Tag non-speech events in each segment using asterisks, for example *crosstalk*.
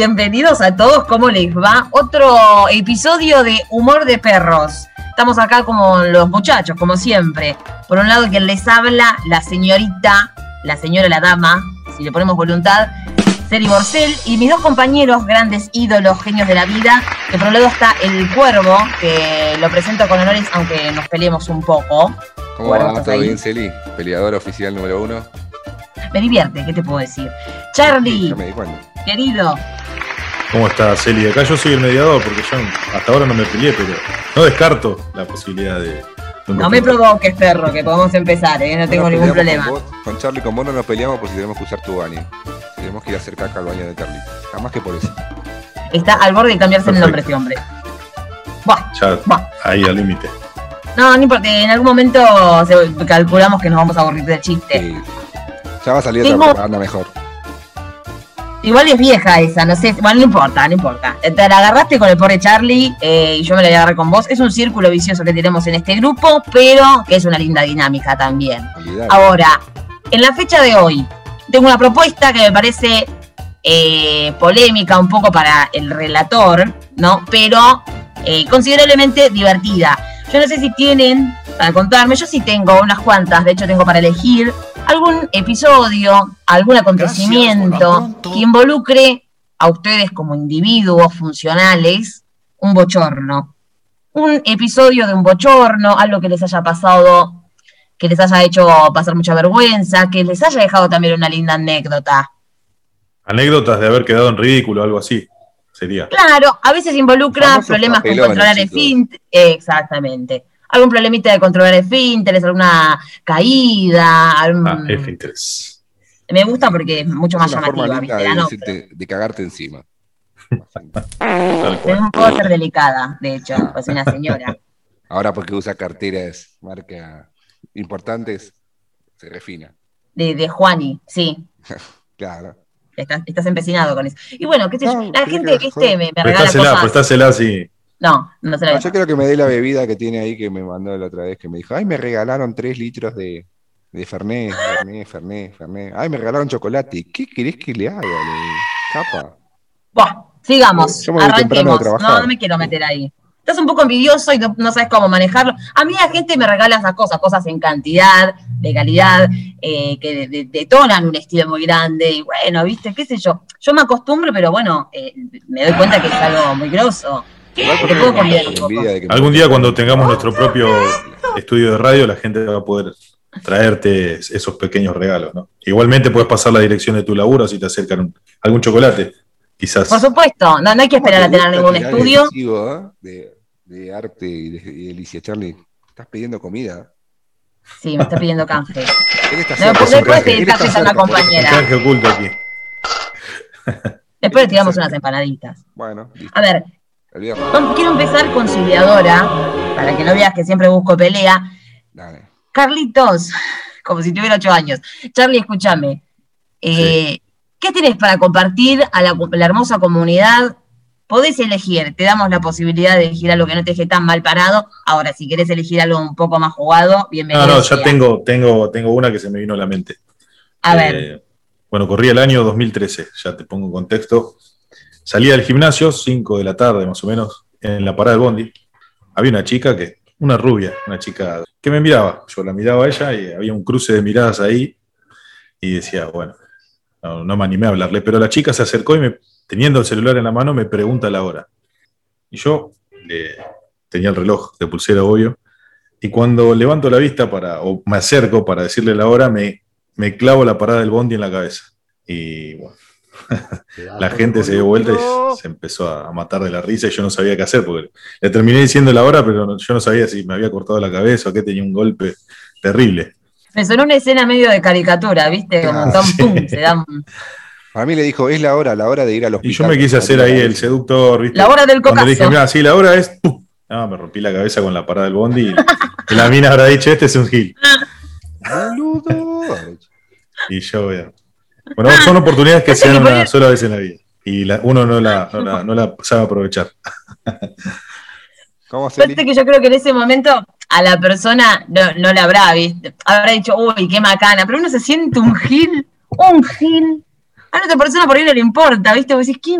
Bienvenidos a todos, ¿cómo les va? Otro episodio de Humor de Perros. Estamos acá como los muchachos, como siempre. Por un lado, quien les habla, la señorita, la señora, la dama, si le ponemos voluntad, Seri Borcel, y mis dos compañeros, grandes ídolos, genios de la vida, que por un lado está el Cuervo, que lo presento con honores, aunque nos peleemos un poco. ¿Cómo va? ¿estás ¿Todo ahí? bien, Celi? Peleador oficial número uno. Me divierte, ¿qué te puedo decir? Sí, Charlie, ya me di cuenta. Querido, ¿Cómo está Celi? Acá yo soy el mediador porque yo hasta ahora no me peleé, pero no descarto la posibilidad de. no me provoques, perro, que podemos empezar, ¿eh? no tengo ningún problema. Con, vos, con Charlie, con vos no nos peleamos por si tenemos que usar tu baño. Tenemos que ir a hacer caca al baño de Charlie. Jamás que por eso. Está al borde de cambiarse el Perfecto. nombre este hombre. Buah, Ya buah. ahí al límite. No, no importa, en algún momento se- calculamos que nos vamos a aburrir del chiste. Sí. Ya va a salir Tengo- otra propaganda mejor. Igual es vieja esa, no sé, bueno, no importa, no importa. Te la agarraste con el pobre Charlie eh, y yo me la voy a agarrar con vos. Es un círculo vicioso que tenemos en este grupo, pero que es una linda dinámica también. Ahora, en la fecha de hoy, tengo una propuesta que me parece eh, polémica un poco para el relator, ¿no? Pero eh, considerablemente divertida. Yo no sé si tienen para contarme, yo sí tengo unas cuantas, de hecho tengo para elegir algún episodio, algún acontecimiento que involucre a ustedes como individuos funcionales un bochorno. Un episodio de un bochorno, algo que les haya pasado que les haya hecho pasar mucha vergüenza, que les haya dejado también una linda anécdota. Anécdotas de haber quedado en ridículo, algo así. Sería. Claro, a veces involucra problemas con controlar el fin. Exactamente. Algún problemita de controlar el finteres, alguna caída. algún- Ah. Me gusta porque es mucho Es más ¿viste? de, La no, decirte- de cagarte encima. Tal cual. pero puedo ser delicada, de hecho, pues una señora. Ahora porque usa carteras marca importantes, se refina. De, de Juani, sí. *laughs* Claro. Estás, estás empecinado con eso. Y bueno, qué sé yo, No, la gente, que joder. me, me regala Prestásela, cosas. prestásela así. No, no se la No, voy a yo creo que me dé la bebida que tiene ahí que me mandó la otra vez, que me dijo, ay, me regalaron tres litros de, de Fernet, Fernet, Fernet, Fernet. Ay, me regalaron chocolate. ¿Qué querés que le haga? Le... Capa. Buah, sigamos. Yo me arranquemos. No, no me quiero meter ahí. Estás un poco envidioso y no, no sabes cómo manejarlo. A mí la gente me regala esas cosas, cosas en cantidad, de calidad, eh, que de- de- detonan un estilo muy grande. Y bueno, viste, qué sé yo. Yo me acostumbro, pero bueno, eh, me doy cuenta que es algo muy grosso. Algún día cuando tengamos nuestro propio estudio de radio, la gente va a poder traerte esos pequeños regalos, ¿no? Igualmente puedes pasar la dirección de tu laburo si te acercan algún chocolate, quizás. Por supuesto, no, no hay que esperar a ¿Cómo te tener ningún el estudio. eh? de, de arte y de, y de Alicia Charlie. Estás pidiendo comida. Sí, me está pidiendo canje. *laughs* No, pues después te canje a una compañera. Canje oculto aquí. Después le tiramos unas empanaditas. Bueno, listo. A ver, El viernes. Vamos- Quiero empezar conciliadora, para que no veas que siempre busco pelea. Dale. Carlitos, como si tuviera ocho años. Charlie, escúchame. Eh, ¿Qué tienes para compartir a la, la hermosa comunidad? Podés elegir, te damos la posibilidad de elegir algo que no te deje tan mal parado. Ahora, si querés elegir algo un poco más jugado, bienvenido. No, no, ya tengo, tengo, tengo una que se me vino a la mente. A ver, Eh, bueno, corría el año 2013, ya te pongo en contexto. Salía del gimnasio, 5 de la tarde más o menos, en la parada del bondi. Había una chica que, una rubia, una chica que me miraba. Yo la miraba a ella y había un cruce de miradas ahí. Y decía, bueno, no, me animé a hablarle, pero la chica se acercó y me, teniendo el celular en la mano, me pregunta la hora. Y yo le- tenía el reloj de pulsera, obvio. Y cuando levanto la vista para, o me acerco para decirle la hora, me, me clavo la parada del bondi en la cabeza. Y bueno, *laughs* la gente se dio vuelta y se empezó a matar de la risa y yo no sabía qué hacer, porque le terminé diciendo la hora, pero yo no sabía si me había cortado la cabeza o que tenía un golpe terrible. me sonó una escena medio de caricatura, ¿viste? Como Ah, Tom sí. Pum, se dan *laughs* A mí le dijo, es la hora, la hora de ir al hospital. Y yo me quise hacer ahí el seductor, ¿viste? la hora del Cuando le dije, cocazo. mira, sí, la hora es. ¡pum! No, me rompí la cabeza con la parada del bondi y, y la mina habrá dicho, este es un gil. Boludo. *laughs* Y yo, eh, bueno, *laughs* son oportunidades que se dan una sola vez en la vida. Y la- uno no la, no, la, no la sabe aprovechar. ¿Cómo se Aparte que yo creo que en ese momento a la persona no, no le habrá visto, habrá dicho, uy, qué macana, pero uno se siente un gil, un gil. A otra persona por ahí no le importa, ¿viste? Vos decís, ¿qué?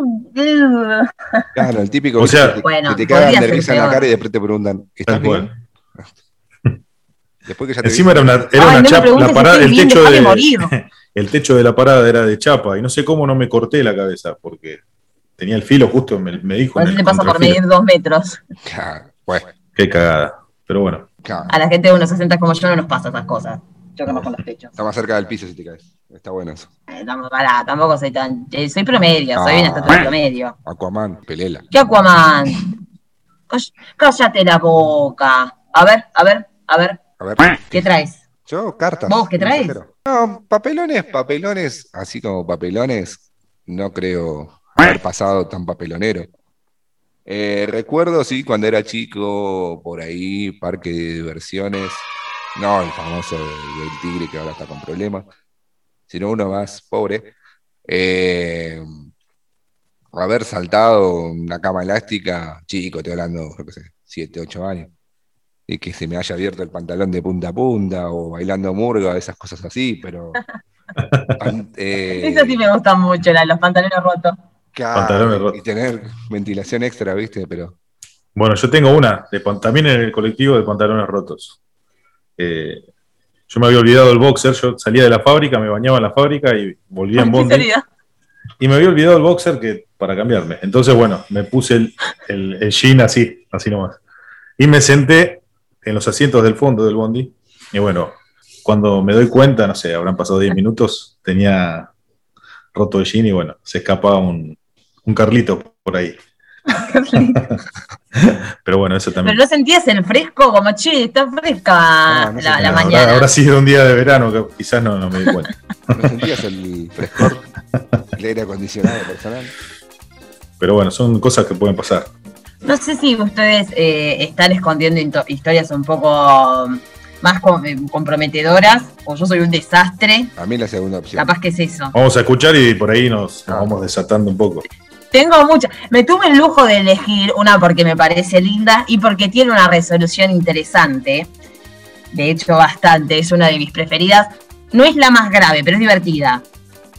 Claro, el típico O sea- que te, Bueno, que te cagan de en la cara y después te preguntan, ¿estás bien? Después que ya te Encima era una, era Ay, una no chapa, la si parada, estoy el techo de, morir. *laughs* el techo de la parada era de chapa y no sé cómo no me corté la cabeza porque tenía el filo justo, me, me dijo. A te pasa por medir dos metros. "Claro, bueno, Qué cagada. Pero bueno. A la gente de unos 60 como yo no nos pasa esas cosas. Yo conozco los techos. Está más cerca del piso si te caes. Está bueno eso. Eh, pará, tampoco soy tan. eh, soy promedio, soy una Ah. estatura promedio. Aquaman, pelela. ¿Qué Aquaman? Cállate la boca. A ver, a ver, a ver, A ver, ¿qué traes? Yo, cartas. ¿Vos qué traes? No, papelones, papelones, así como papelones, no creo haber pasado tan papelonero. Eh, recuerdo, sí, cuando era chico, por ahí, parque de diversiones, no el famoso del, del tigre que ahora está con problemas, sino uno más pobre. Eh, haber saltado una cama elástica, chico, estoy hablando, yo qué sé, 7, 8 años, y que se me haya abierto el pantalón de punta a punta, o bailando murga, esas cosas así, pero... *laughs* pan- eh, Eso sí me gusta mucho, la- los pantalones rotos. claro, Pantalones rotos. y tener ventilación extra, ¿viste? Pero bueno, yo tengo una, de, también en el colectivo de pantalones rotos. Eh, yo me había olvidado el boxer, yo salía de la fábrica, me bañaba en la fábrica y volvía en Qué bondi. Y me había olvidado el boxer que, para cambiarme. Entonces, bueno, me puse el, el, el jean así, así nomás. Y me senté en los asientos del fondo del bondi. Y bueno, cuando me doy cuenta, no sé, habrán pasado 10 minutos, tenía roto el jean y bueno, se escapaba un, un Carlito por ahí. *laughs* Pero bueno, eso Pero también. no sentías el fresco, como che, está fresca No, no la, la mañana. Ahora, ahora sí era un día de verano, que quizás no, no me di cuenta. *laughs* ¿no sentías el frescor, el aire acondicionado personal? Pero bueno, son cosas que pueden pasar. No sé si ustedes eh, están escondiendo historias un poco más com- eh, comprometedoras, o yo soy un desastre, A mí la segunda opción. capaz que es eso. Vamos a escuchar y por ahí nos, nos Ah. vamos desatando un poco. Tengo muchas. Me tuve el lujo de elegir una porque me parece linda y porque tiene una resolución interesante. De hecho, bastante. Es una de mis preferidas. No es la más grave, pero es divertida.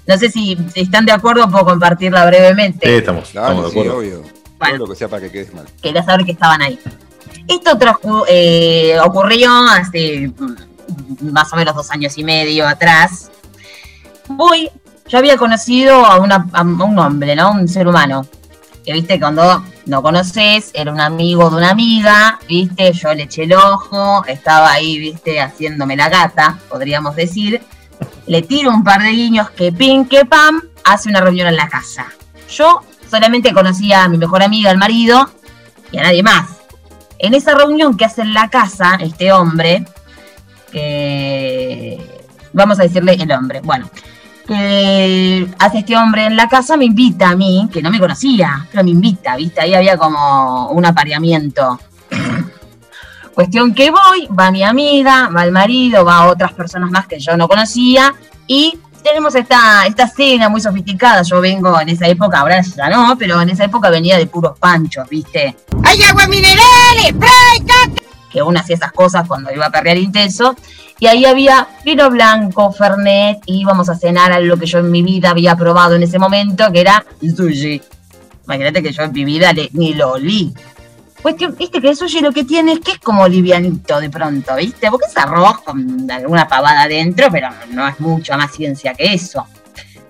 No sé si están de acuerdo, puedo compartirla brevemente. Sí, estamos, Dale, estamos de sí, acuerdo. obvio. Bueno. Todo lo que sea para que quedes mal. Quería saber que estaban ahí. Esto eh, ocurrió hace mm, más o menos dos años y medio atrás. Voy, yo había conocido a, una- a un hombre, ¿no? Un ser humano. Que viste, cuando no conoces, era un amigo de una amiga, viste, yo le eché el ojo, estaba ahí, viste, haciéndome la gata, podríamos decir. Le tiro un par de guiños que pin, que pam, hace una reunión en la casa. Yo solamente conocía a mi mejor amiga, al marido, y a nadie más. En esa reunión que hace en la casa este hombre, que vamos a decirle el hombre, bueno, que hace este hombre en la casa, me invita a mí, que no me conocía, pero me invita, ¿viste? Ahí había como un apareamiento. *coughs* Cuestión que voy, va mi amiga, va el marido, va otras personas más que yo no conocía, y tenemos esta, esta cena muy sofisticada. Yo vengo en esa época, ahora ya no, pero en esa época venía de puros panchos, ¿viste? ¡Hay agua mineral! ¡Spray! que uno hacía esas cosas cuando iba a perrear intenso. Y ahí había vino blanco, Fernet, y íbamos a cenar a lo que yo en mi vida había probado en ese momento, que era sushi. Imagínate que yo en mi vida le- ni lo olí. Cuestión, viste que el sushi lo que tiene es que es como livianito de pronto, ¿viste? Porque es arroz con alguna pavada adentro, pero no es mucha más ciencia que eso.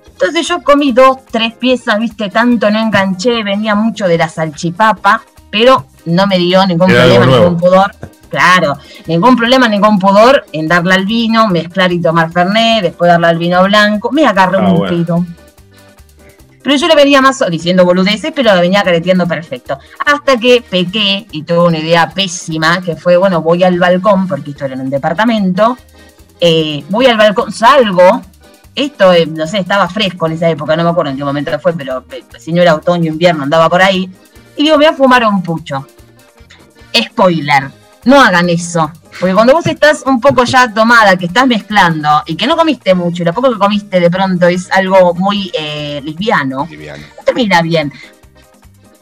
Entonces yo comí dos, tres piezas, viste, tanto no enganché, venía mucho de la salchipapa, pero no me dio ningún problema, ningún pudor. Claro, ningún problema, ningún pudor en darle al vino, mezclar y tomar Fernet, después darle al vino blanco. Me agarré Ah, un bueno. pedo. Pero yo le venía más diciendo boludeces, pero lo venía careteando perfecto. Hasta que pequé y tuve una idea pésima, que fue, bueno, voy al balcón, porque esto era en un departamento, eh, voy al balcón, salgo, esto, eh, no sé, estaba fresco en esa época, no me acuerdo en qué momento fue, pero eh, si no era otoño, invierno, andaba por ahí, y digo, voy a fumar un pucho. Spoiler, no hagan eso. Porque cuando vos estás un poco ya tomada, que estás mezclando y que no comiste mucho y lo poco que comiste de pronto es algo muy eh, liviano, Liviano. no termina bien.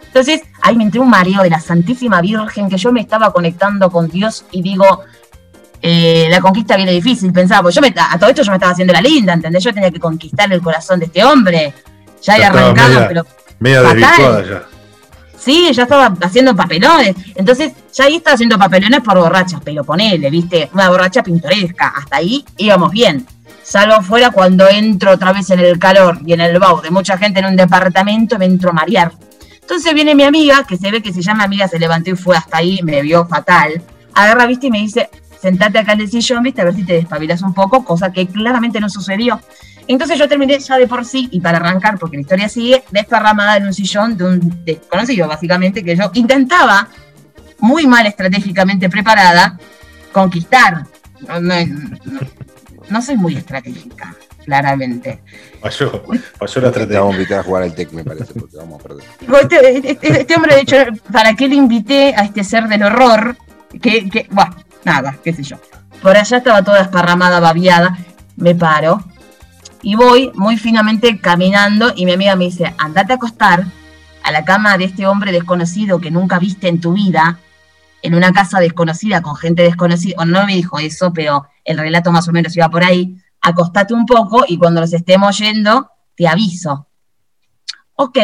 Entonces, ahí me entró un mareo de la Santísima Virgen que yo me estaba conectando con Dios y digo, eh, la conquista viene difícil, pensaba, porque yo me, a todo esto yo me estaba haciendo la linda, ¿entendés? Yo tenía que conquistar el corazón de este hombre. Ya había arrancado, media- pero Media desvirtuada ya. Sí, ya estaba haciendo papelones. Entonces, ya ahí estaba haciendo papelones por borrachas, pero ponele, viste, una borracha pintoresca. Hasta ahí íbamos bien. Salvo fuera cuando entro otra vez en el calor y en el bau de mucha gente en un departamento, me entro a marear. Entonces viene mi amiga, que se ve que se llama amiga, se levantó y fue hasta ahí, me vio fatal. Agarra, viste, y me dice, sentate acá en el sillón, viste, a ver si te despabilas un poco, cosa que claramente no sucedió. Entonces yo terminé ya de por sí, y para arrancar, porque la historia sigue, desparramada en un sillón de un desconocido, básicamente, que yo intentaba, muy mal estratégicamente preparada, conquistar. No- no- no soy muy estratégica, claramente. Falló, falló la Te estrategia. vamos a invitar a jugar al TEC, me parece, porque vamos a perder. Este, este- este hombre, de hecho, ¿para qué le invité a este ser del horror? Que, que, bueno, nada, qué sé yo. Por allá estaba toda esparramada, babiada. Me paro y voy muy finamente caminando y mi amiga me dice, andate a acostar a la cama de este hombre desconocido que nunca viste en tu vida, en una casa desconocida con gente desconocida. Bueno, no me dijo eso, pero el relato más o menos iba por ahí. Acostate un poco y cuando nos estemos yendo, te aviso. Ok,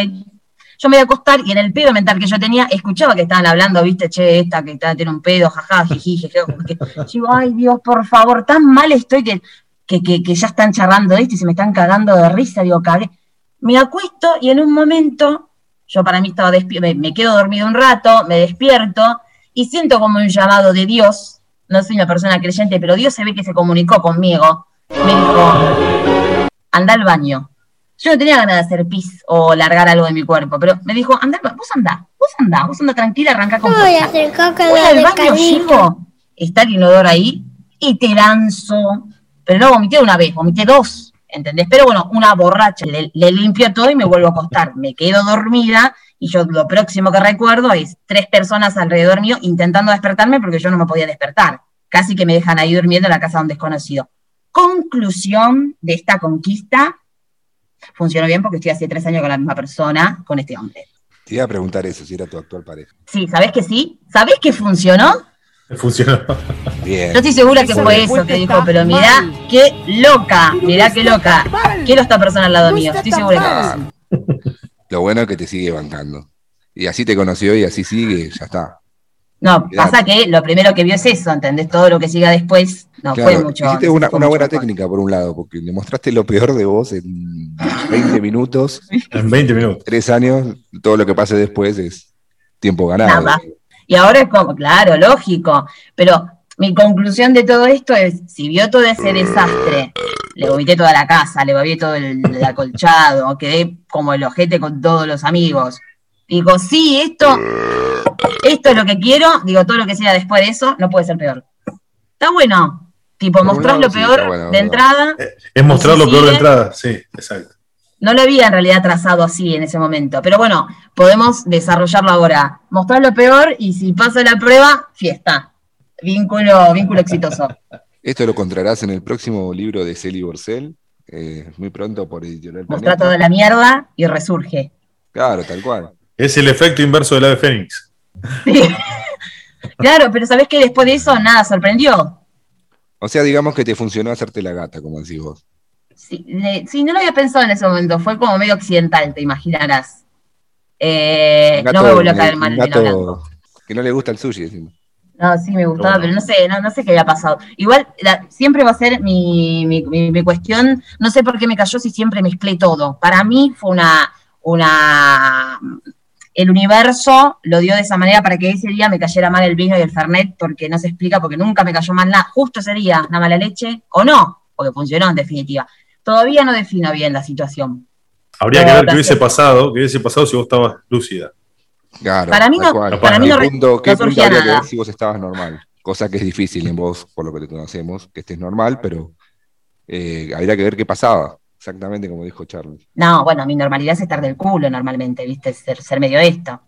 yo me voy a acostar y en el pedo mental que yo tenía, escuchaba que estaban hablando, viste, che, esta que está, tiene un pedo, jaja, jiji, jeje, como que- yo digo, ay Dios, por favor, tan mal estoy que, que, que, ya están charlando de esto y se me están cagando de risa, digo, cagué. Me acuesto y en un momento, yo para mí estaba despierto, me quedo dormido un rato, me despierto y siento como un llamado de Dios, no soy una persona creyente, pero Dios se ve que se comunicó conmigo, me dijo, anda al baño. Yo no tenía ganas de hacer pis o largar algo de mi cuerpo, pero me dijo, anda, vos andá, vos andá, vos andá tranquila, arranca con Voy fuerza". a hacer caca Voy al baño, llego, está el inodoro ahí y te lanzo. Pero no vomité una vez, vomité dos, ¿entendés? Pero bueno, una borracha, le, le limpio todo y me vuelvo a acostar. Me quedo dormida y yo lo próximo que recuerdo es tres personas alrededor mío intentando despertarme porque yo no me podía despertar. Casi que me dejan ahí durmiendo en la casa de un desconocido. Conclusión de esta conquista, funcionó bien porque estoy hace tres años con la misma persona, con este hombre. Te iba a preguntar eso, si era tu actual pareja. Sí, ¿sabés que sí? ¿Sabés que funcionó? Funcionó. Bien. Yo estoy segura que fue eso que dijo, pero mirá qué loca, mirá qué loca. Quiero esta persona al lado mío, estoy segura que sí. Lo bueno es que te sigue bancando. Y así te conoció y así sigue, ya está. No, pasa que lo primero que vio es eso, ¿entendés? Todo lo que siga después no fue mucho. hiciste una, fue una mucho buena mejor. técnica por un lado, porque le mostraste lo peor de vos en 20 minutos, *laughs* En 20 minutos. tres años, todo lo que pase después es tiempo ganado. Nada. Y ahora es como, claro, lógico, pero mi conclusión de todo esto es, si vio todo ese desastre, le vomité toda la casa, le vomité todo el, el acolchado, *laughs* quedé como el ojete con todos los amigos. Digo, sí, esto, esto es lo que quiero, digo, todo lo que sea después de eso no puede ser peor. Está bueno, tipo, mostrás lo peor bueno, de entrada, Es mostrar ¿Y lo si peor de entrada. Sí, exacto. no lo había en realidad trazado así en ese momento, pero bueno, podemos desarrollarlo ahora. Mostrar lo peor y si pasa la prueba, fiesta. Vínculo, vínculo exitoso. Esto lo encontrarás en el próximo libro de Celi Borcel, eh, muy pronto por Editorial Mostrar Planeta. toda la mierda y resurge. Claro, tal cual. Es el efecto inverso del ave fénix. Sí. *laughs* claro, pero ¿sabés que después de eso nada sorprendió? O sea, digamos que te funcionó hacerte la gata, como decís vos. Sí, sí, no lo había pensado en ese momento, fue como medio occidental, te imaginarás. Eh, no me volvió a caer mal gato que no le gusta el sushi, decimos. No, sí me gustaba, Pero no sé, no, no sé qué había pasado. Igual la- siempre va a ser mi, mi- mi- mi cuestión, no sé por qué me cayó si siempre mezclé todo. Para mí fue una, una el universo lo dio de esa manera para que ese día me cayera mal el vino y el fernet, porque no se explica, porque nunca me cayó mal nada. Justo ese día, una mala leche, o no, porque funcionó en definitiva. Todavía no defino bien la situación. Habría que ver qué hubiese pasado, qué hubiese pasado si vos estabas lúcida. Claro, Para mí no- para mí ¿Qué no punto, qué no punto habría que ver si vos estabas normal? Cosa que es difícil en vos, por lo que te conocemos, que estés normal, pero eh, habría que ver qué pasaba, exactamente como dijo Charlie. No, bueno, mi normalidad es estar del culo normalmente, ¿viste? Ser, ser medio esto.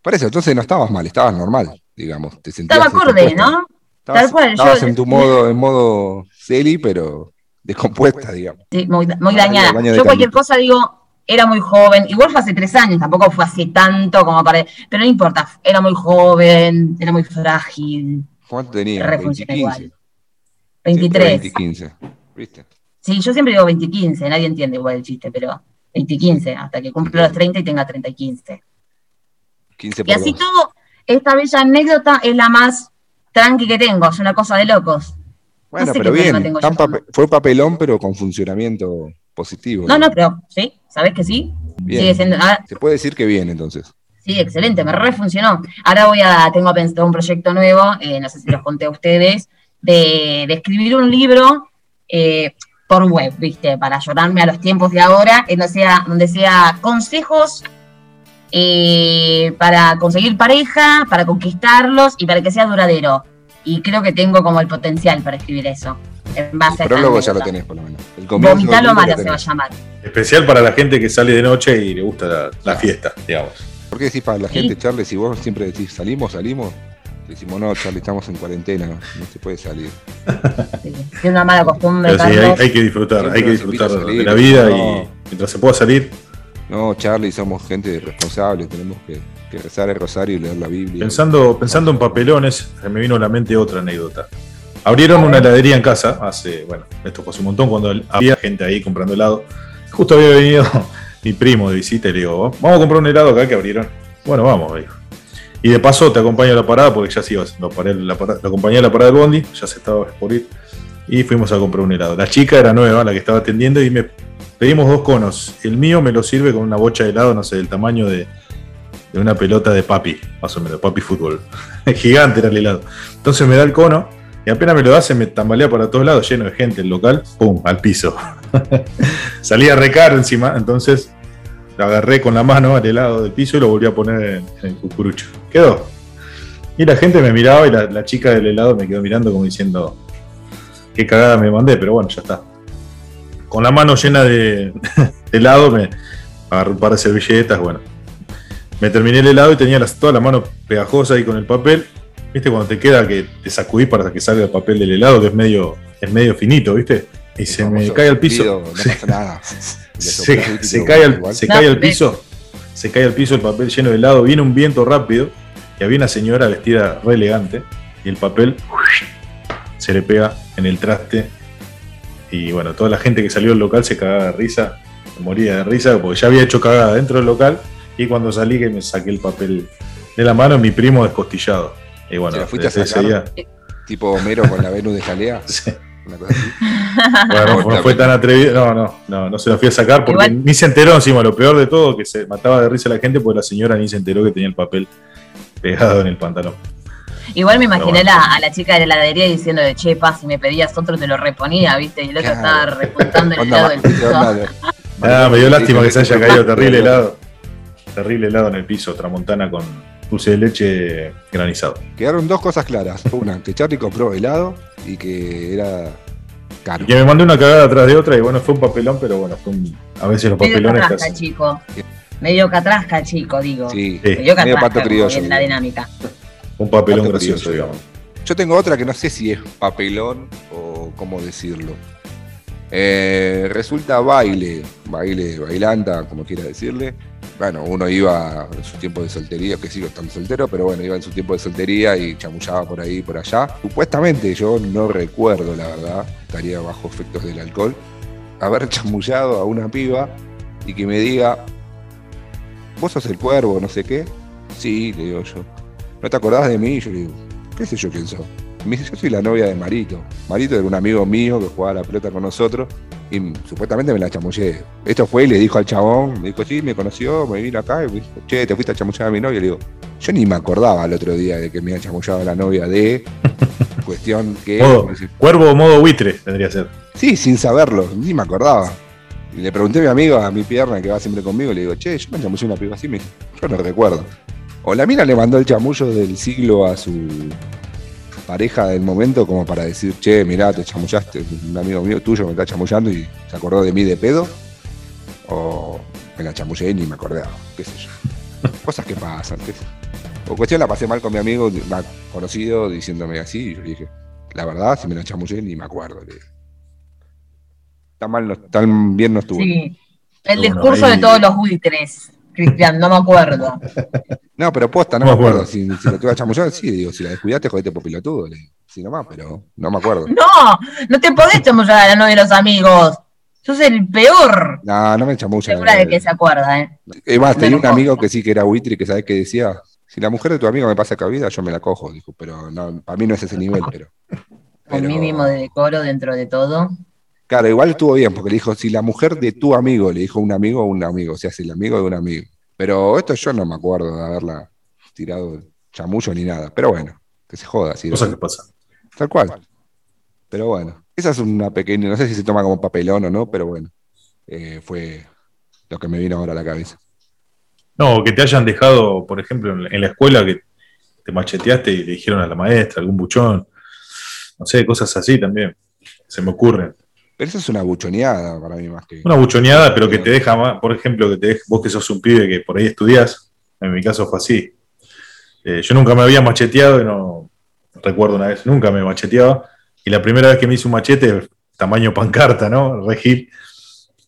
Por eso, entonces no estabas mal, estabas normal, digamos. Te sentías Estaba acorde. ¿no? Estabas, Tal cual, estabas yo- en tu modo, en modo Celi, pero descompuesta, digamos. Sí, muy, dañada. Yo cualquier cosa digo, era muy joven, igual fue hace tres años, tampoco fue hace tanto como para... Pero no importa, era muy joven, era muy frágil. ¿Cuánto tenía? Re 20, funciona 15. igual. 23. 20 y 15. ¿Viste? Sí, yo siempre digo 20 y 15, nadie entiende igual el chiste, pero 20 y 15, hasta que cumpla los 30 y tenga 30 y 15. 15 Y así dos. todo, esta bella anécdota es la más tranqui que tengo, es una cosa de locos. Bueno, no sé pero bien. yo fue papelón, pero con funcionamiento positivo. No, no, pero sí, ¿sabés que sí? Bien. Sigue siendo, ah, Se puede decir que bien, entonces. sí, excelente, me refuncionó. Ahora voy a, tengo pensado un proyecto nuevo, eh, no sé si los conté a ustedes, de, de escribir un libro eh, por web, ¿viste? Para ayudarme a los tiempos de ahora, en donde sea, donde sea consejos eh, para conseguir pareja, para conquistarlos y para que sea duradero. Y creo que tengo como el potencial para escribir eso. En base El prólogo ya lo tenés, por lo menos. El comienzo del Vomitalo libro malo lo se va a tenés. llamar. Especial para la gente que sale de noche y le gusta la, la fiesta, digamos. ¿Por qué decís para la Sí. gente, Charles, si vos siempre decís salimos, salimos? Decimos, no, Charlie, estamos en cuarentena, no se puede salir. Sí, Tiene una mala costumbre, Pero sí, hay, que disfrutar, Siempre hay que disfrutar de la vida no. y mientras se pueda salir, No, Charlie, somos gente responsable, tenemos que, que rezar el rosario y leer la Biblia. Pensando, pensando en papelones, me vino a la mente otra anécdota. Abrieron una heladería en casa hace, bueno, esto hace un montón, cuando había gente ahí comprando helado. Justo había venido *laughs* mi primo de visita y le digo, vamos a comprar un helado acá que abrieron. Bueno, vamos, me dijo. Y de paso te acompaño a la parada, porque ya se iba, lo, paré la parada- lo acompañé a la parada del bondi, ya se estaba por ir, y fuimos a comprar un helado. La chica era nueva, la que estaba atendiendo, y me pedimos dos conos. El mío me lo sirve con una bocha de helado, no sé, del tamaño de, de una pelota de papi, más o menos, papi fútbol. *laughs* Gigante era el helado. Entonces me da el cono y apenas me lo da me tambalea para todos lados, lleno de gente el local, ¡pum! al piso. *laughs* Salía re caro encima, entonces lo agarré con la mano al helado del piso y lo volví a poner en, en el cucurucho. Quedó. Y la gente me miraba y la, la chica del helado me quedó mirando como diciendo, qué cagada me mandé, pero bueno, ya está. Con la mano llena de, *laughs* de helado me agarré un par de servilletas, bueno, me terminé el helado y tenía las- toda la mano pegajosa ahí con el papel. ¿Viste? Cuando te queda que te sacudís para que salga el papel del helado, que es medio, es medio finito, ¿viste? Y se me cae al piso. pido, No Sí. pasa nada. Le *laughs* Se, cae al, igual. se No, cae al ve- piso. Se cae al piso el papel lleno de helado. Viene un viento rápido y había una señora vestida re elegante y el papel se le pega en el traste. Y bueno, toda la gente que salió del local se cagaba de risa, se moría de risa porque ya había hecho cagada dentro del local y cuando salí que me saqué el papel de la mano, mi primo descostillado. Y bueno, ¿Se la fuiste a sacar? día- Tipo Homero con la Venus de Jalea. *laughs* Sí. Una cosa así. Bueno, no fue tan atrevido. No, no, no, no se lo fui a sacar porque Igual- ni se enteró encima. Lo peor de todo, que se mataba de risa la gente porque la señora ni se enteró que tenía el papel pegado en el pantalón. Igual me imaginé bueno. la- a la chica de la heladería diciendo de che, pa, si me pedías otro te lo reponía, ¿viste? Y el otro Claro. estaba repuntando el helado del piso. Onda *laughs* de- Ah, me dio lástima que se haya caído terrible helado. Terrible helado en el piso, tramontana con dulce de leche granizado. Quedaron dos cosas claras. *laughs* Una, que Charlie compró helado y que era caro. Y que me mandé una cagada atrás de otra y bueno, fue un papelón, pero bueno, fue un- a veces los Medio papelones catrasca, casi- chico. Medio catrasca, chico, digo. Sí, Sí. Medio medio catrasca, pato criollo. en la dinámica. un papelón Pato gracioso, criollo. digamos. Yo tengo otra que no sé si es papelón o cómo decirlo. Eh, resulta baile, baile, bailanta, como quiera decirle. Bueno, uno iba en su tiempo de soltería, que sigo estando soltero, pero bueno, iba en su tiempo de soltería y chamullaba por ahí por allá. Supuestamente, yo no recuerdo, la verdad, estaría bajo efectos del alcohol, haber *laughs* chamullado a una piba y que me diga, vos sos el cuervo, no sé qué. Sí, le digo yo. ¿No te acordás de mí? Yo le digo, ¿qué sé yo quién Me dice, yo soy la novia de Marito. Marito era un amigo mío que jugaba la pelota con nosotros y supuestamente me la chamullé. Esto fue y le dijo al chabón, me dijo, sí, me conoció, me vino acá y me dijo, che, te fuiste a chamullar a mi novia. Y le digo, yo ni me acordaba el otro día de que me había chamullado la novia de *laughs* cuestión que... Modo- dice, Cuervo modo buitre tendría que ser. Sí, sin saberlo, ni me acordaba. Y le pregunté a mi amigo, a mi pierna que va siempre conmigo, le digo, che, yo me chamullé una piba así, me dice, yo no recuerdo. O la mina le mandó el chamullo del siglo a su pareja del momento como para decir, che, mirá, te chamullaste, un amigo mío tuyo me está chamullando y se acordó de mí de pedo. O me la chamullé y ni me acordaba, qué sé yo. *laughs* Cosas que pasan, qué sé yo. O cuestión la pasé mal con mi amigo, conocido, diciéndome así, y yo le dije, la verdad, si me la chamullé ni me acuerdo. le dije. Tan mal, no- tan bien no estuvo. Sí. El Bueno, discurso ahí- de todos los buitres. Cristian, no me acuerdo. *laughs* No, pero posta, no No me acuerdo. acuerdo. Si, si lo tuve a chamullar, sí, digo, si la descuidaste, jodete por pilotudo. Le digo. Sí, nomás, pero no me acuerdo. No, no te podés chamullar a la novia de los amigos. Sos el peor. No, no me chamullan. Segura de que se acuerda, ¿eh? Es más, tenía un amigo que sí que era buitre, que sabes que decía, si la mujer de tu amigo me pasa cabida, yo me la cojo, dijo, pero no, para mí no es ese nivel, pero. Un pero- mínimo de decoro dentro de todo. Claro, igual estuvo bien, porque le dijo, si la mujer de tu amigo, le dijo un amigo o un amigo, o sea, si el amigo de un amigo. Pero esto yo no me acuerdo de haberla tirado chamullo ni nada, pero bueno, que se joda, sí, Cosas que pasan. tal cual. Pero bueno, esa es una pequeña, no sé si se toma como papelón o no, pero bueno, eh, fue lo que me vino ahora a la cabeza. No, que te hayan dejado, por ejemplo, en la escuela que te macheteaste y le dijeron a la maestra, algún buchón. No sé, cosas así también. Se me ocurren. Pero eso es una buchoneada para mí más que. Una buchoneada, pero que te deja más, por ejemplo, que te deja, vos que sos un pibe que por ahí estudiás, en mi caso fue así. Eh, yo nunca me había macheteado y no recuerdo una vez, nunca me macheteaba. Y la primera vez que me hice un machete, tamaño pancarta, ¿no? Regil,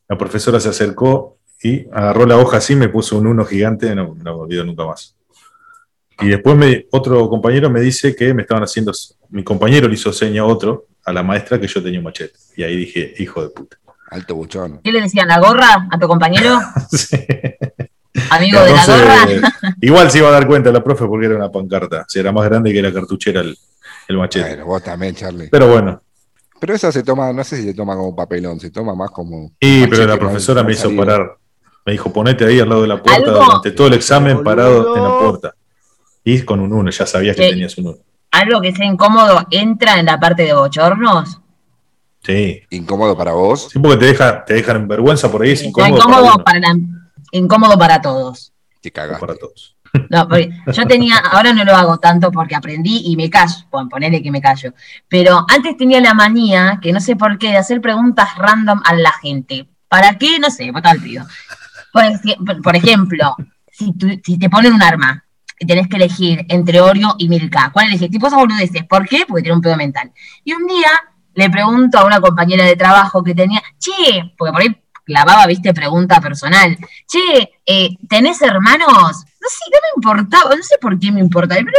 la profesora se acercó y agarró la hoja así, me puso un uno gigante, no, no me olvido nunca más. Y después me, otro compañero me dice que me estaban haciendo, mi compañero le hizo seña a otro, a la maestra, que yo tenía un machete. Y ahí dije, hijo de puta. Alto buchón. ¿Qué le decían? ¿La gorra a tu compañero? *laughs* Sí. Amigo de la gorra. *laughs* igual se iba a dar cuenta la profe porque era una pancarta. Si era más grande que la cartuchera el, el machete. Bueno, vos también, Charlie. Pero bueno, Pero eso se toma, no sé si se toma como papelón, se toma más como. y machete, pero la profesora no me hizo salido. parar. Me dijo, ponete ahí al lado de la puerta Algo- durante todo el examen parado en la puerta. Y con un uno, ya sabías que Sí. tenías un uno. Algo que sea incómodo entra en la parte de bochornos. Sí. Incómodo para vos. Sí, porque te, deja, te dejan en vergüenza por ahí, es incómodo, incómodo, para, uno, para la- incómodo para todos. Te o cagaste. para todos. No, porque yo tenía, ahora no lo hago tanto porque aprendí y me callo, bueno, ponele que me callo, pero antes tenía la manía, que no sé por qué, de hacer preguntas random a la gente. ¿Para qué? No sé, vos al pido. Por, por ejemplo, si, tú- si te ponen un arma y tenés que elegir entre Oreo y Milka, ¿cuál elegís? Tipo esas boludeces. ¿Por qué? Porque tiene un pedo mental. Y un día le pregunto a una compañera de trabajo que tenía, che, porque por ahí clavaba, viste, pregunta personal. Che, eh, ¿tenés hermanos? No sé, no me importaba, no sé por qué me importaba, pero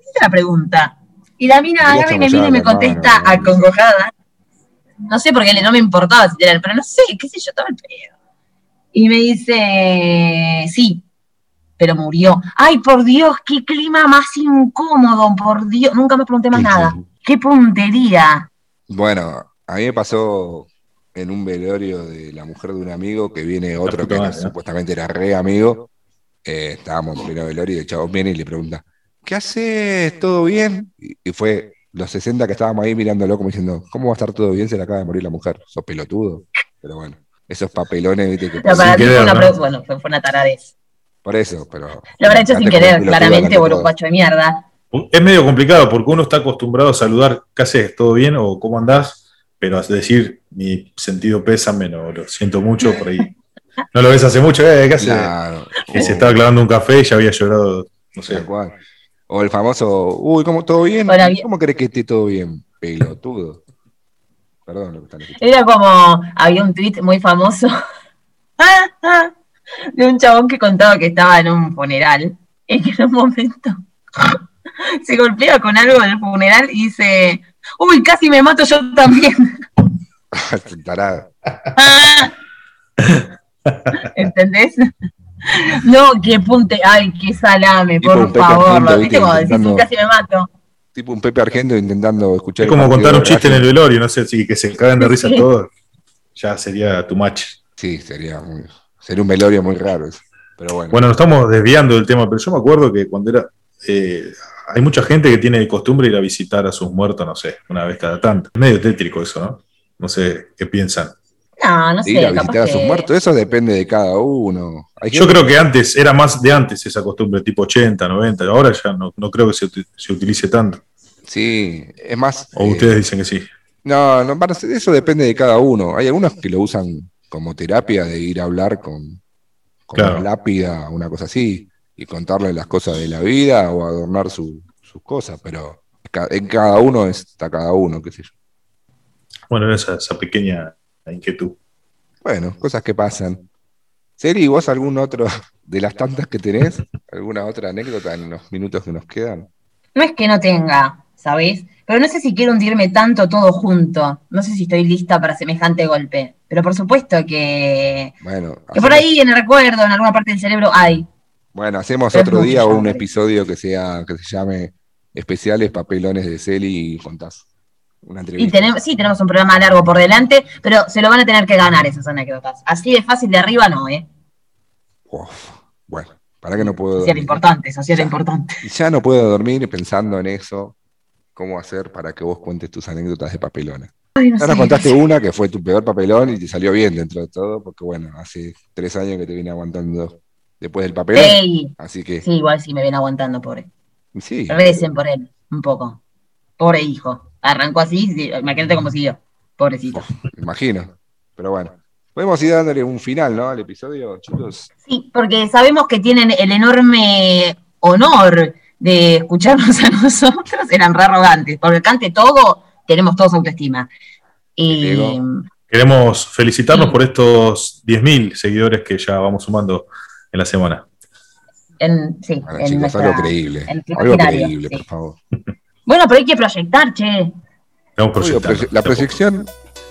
hice la pregunta. Y la mina agarra y me mira y me contesta acongojada. No sé por qué no me importaba si pero no sé, qué sé yo, estaba el pedo. Y me dice, sí, pero murió. Ay, por Dios, qué clima más incómodo, por Dios. Nunca me pregunté más Sí, nada. Qué puntería. Bueno, a mí me pasó en un velorio de la mujer de un amigo que viene otro que era- ¿no? supuestamente era re amigo. Eh, estábamos en pleno velorio y el chavo viene y le pregunta, ¿qué haces? ¿Todo bien? Y, y fue los 60 que estábamos ahí mirándolo como diciendo, ¿cómo va a estar todo bien? Se le acaba de morir la mujer. Sos pelotudo. Pero bueno, esos papelones, viste, que No, pasan. para ti querer, fue una, ¿no? pre- bueno, fue, fue una taradez. Por eso, pero. Lo habrá hecho sin querer, claramente, delante de por un todos. guacho de mierda. Es medio complicado porque uno está acostumbrado a saludar, ¿qué haces? ¿Todo bien? o ¿cómo andás? Pero a decir mi sentido pésame, no, lo siento mucho por ahí. No lo ves hace mucho, ¿eh? ¿Qué haces? Claro. Que se estaba clavando un café y ya había llorado, no sé. Cual. O el famoso, uy, ¿cómo todo bien? Hola, bien. ¿Cómo crees que esté todo bien? Pelotudo. Perdón lo que están escuchando. Era como, había un tweet muy famoso *laughs* de un chabón que contaba que estaba en un funeral y que en un momento *laughs* se golpea con algo en el funeral y dice, uy, casi me mato yo también. *laughs* *laughs* ¿Entendés? No, qué punte, ay, qué salame, Tipo un por Pepe favor. Argento, ¿Viste decís, casi me mato? Tipo un Pepe Argento intentando escuchar. Es como contar un chiste en el velorio, no sé, si que se cagan de risa Sí. todos. Ya sería tu match. Sí, sería, muy- sería un velorio muy raro eso. Pero bueno. Bueno, nos estamos desviando del tema, pero yo me acuerdo que cuando era. eh, hay mucha gente que tiene de costumbre ir a visitar a sus muertos, no sé, una vez cada tanto. Es medio tétrico eso, ¿no? No sé qué piensan. No, no sé. ir a visitar a sus que- muertos, eso depende de cada uno. Hay Yo gente- creo que antes, era más de antes esa costumbre, tipo 80, 90, ahora ya no, no creo que se, uti- se utilice tanto. Sí, es más. O eh, ustedes dicen que sí. No, no, eso depende de cada uno. Hay algunos que lo usan como terapia de ir a hablar con, con Claro. una lápida, una cosa así, y contarle las cosas de la vida o adornar su- sus cosas, pero en cada uno está cada uno, qué sé yo. Bueno, esa, esa pequeña inquietud. Bueno, cosas que pasan. Seri, ¿vos algún otro de las tantas que tenés? ¿Alguna otra anécdota en los minutos que nos quedan? No es que no tenga, ¿sabés? Pero no sé si quiero hundirme tanto todo junto. No sé si estoy lista para semejante golpe. Pero por supuesto que, Bueno, que por ahí en el recuerdo, en alguna parte del cerebro, hay. bueno, hacemos otro día un episodio que sea, que se llame Especiales Papelones de Celi y contás una Y entrevista. tenemos, sí, tenemos un programa largo por delante, pero se lo van a tener que ganar esas anécdotas. Así de fácil de arriba no, ¿eh? Uf, bueno, para que no puedo Eso sí era dormir. importante, eso sí era Ya. importante. Y ya no puedo dormir pensando en eso, cómo hacer para que vos cuentes tus anécdotas de papelones. Ay, no Ya nos contaste una que fue tu peor papelón y te salió bien dentro de todo, porque bueno, hace tres años que te vine aguantando después del papelón. Ey, Así que sí, igual sí me viene aguantando, pobre. sí, Recen por él, un poco. Pobre hijo. Arrancó así, sí, imagínate cómo siguió. Pobrecito. me imagino. Pero bueno, podemos ir dándole un final, ¿no? Al episodio, chicos. Sí, porque sabemos que tienen el enorme honor de escucharnos a nosotros, eran re arrogantes, porque cante todo, tenemos todos autoestima. Y Ego. Queremos felicitarnos Sí. por estos 10.000 seguidores que ya vamos sumando en la semana. en, sí, Bueno, en chicos, nuestra- algo creíble. en Algo creíble, sí. por favor. Bueno, pero hay que proyectar, che. La proyección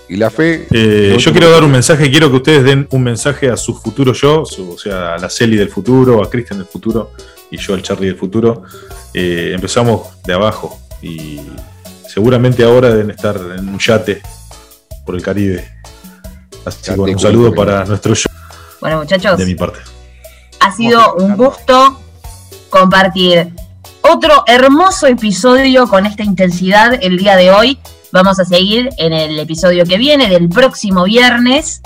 y la fe. Eh, yo quiero dar un mensaje, quiero que ustedes den un mensaje a su futuro yo, su- o sea, a la Celi del futuro, a Cristian del futuro y yo al Charlie del futuro. Eh, empezamos de abajo y seguramente ahora deben estar en un yate por el Caribe. Así que bueno, un saludo para nuestro yo Bueno, muchachos, de mi parte. ha sido un gusto compartir otro hermoso episodio con esta intensidad el día de hoy. Vamos a seguir en el episodio que viene, del próximo viernes,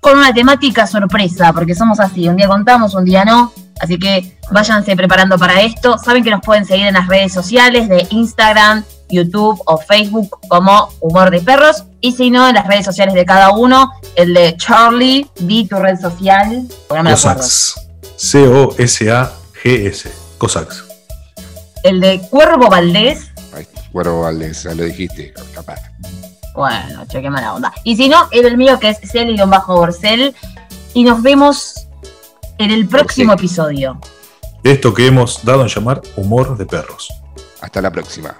con una temática sorpresa, porque somos así, un día contamos, un día no. Así que váyanse preparando para esto. Saben que nos pueden seguir en las redes sociales de Instagram, YouTube o Facebook como Humor de Perros. Y si no, en las redes sociales de cada uno, el de Charlie, di tu red social. Cosax. C-O-S-A-G-S. Cosax. El de Cuervo Valdés. Ay, Cuervo Valdés, ya lo dijiste, capaz. Bueno, che, qué mala onda. Y si no, el mío que es Celi-Borcel. Y nos vemos en el próximo episodio. De esto que hemos dado en llamar humor de perros. Hasta la próxima.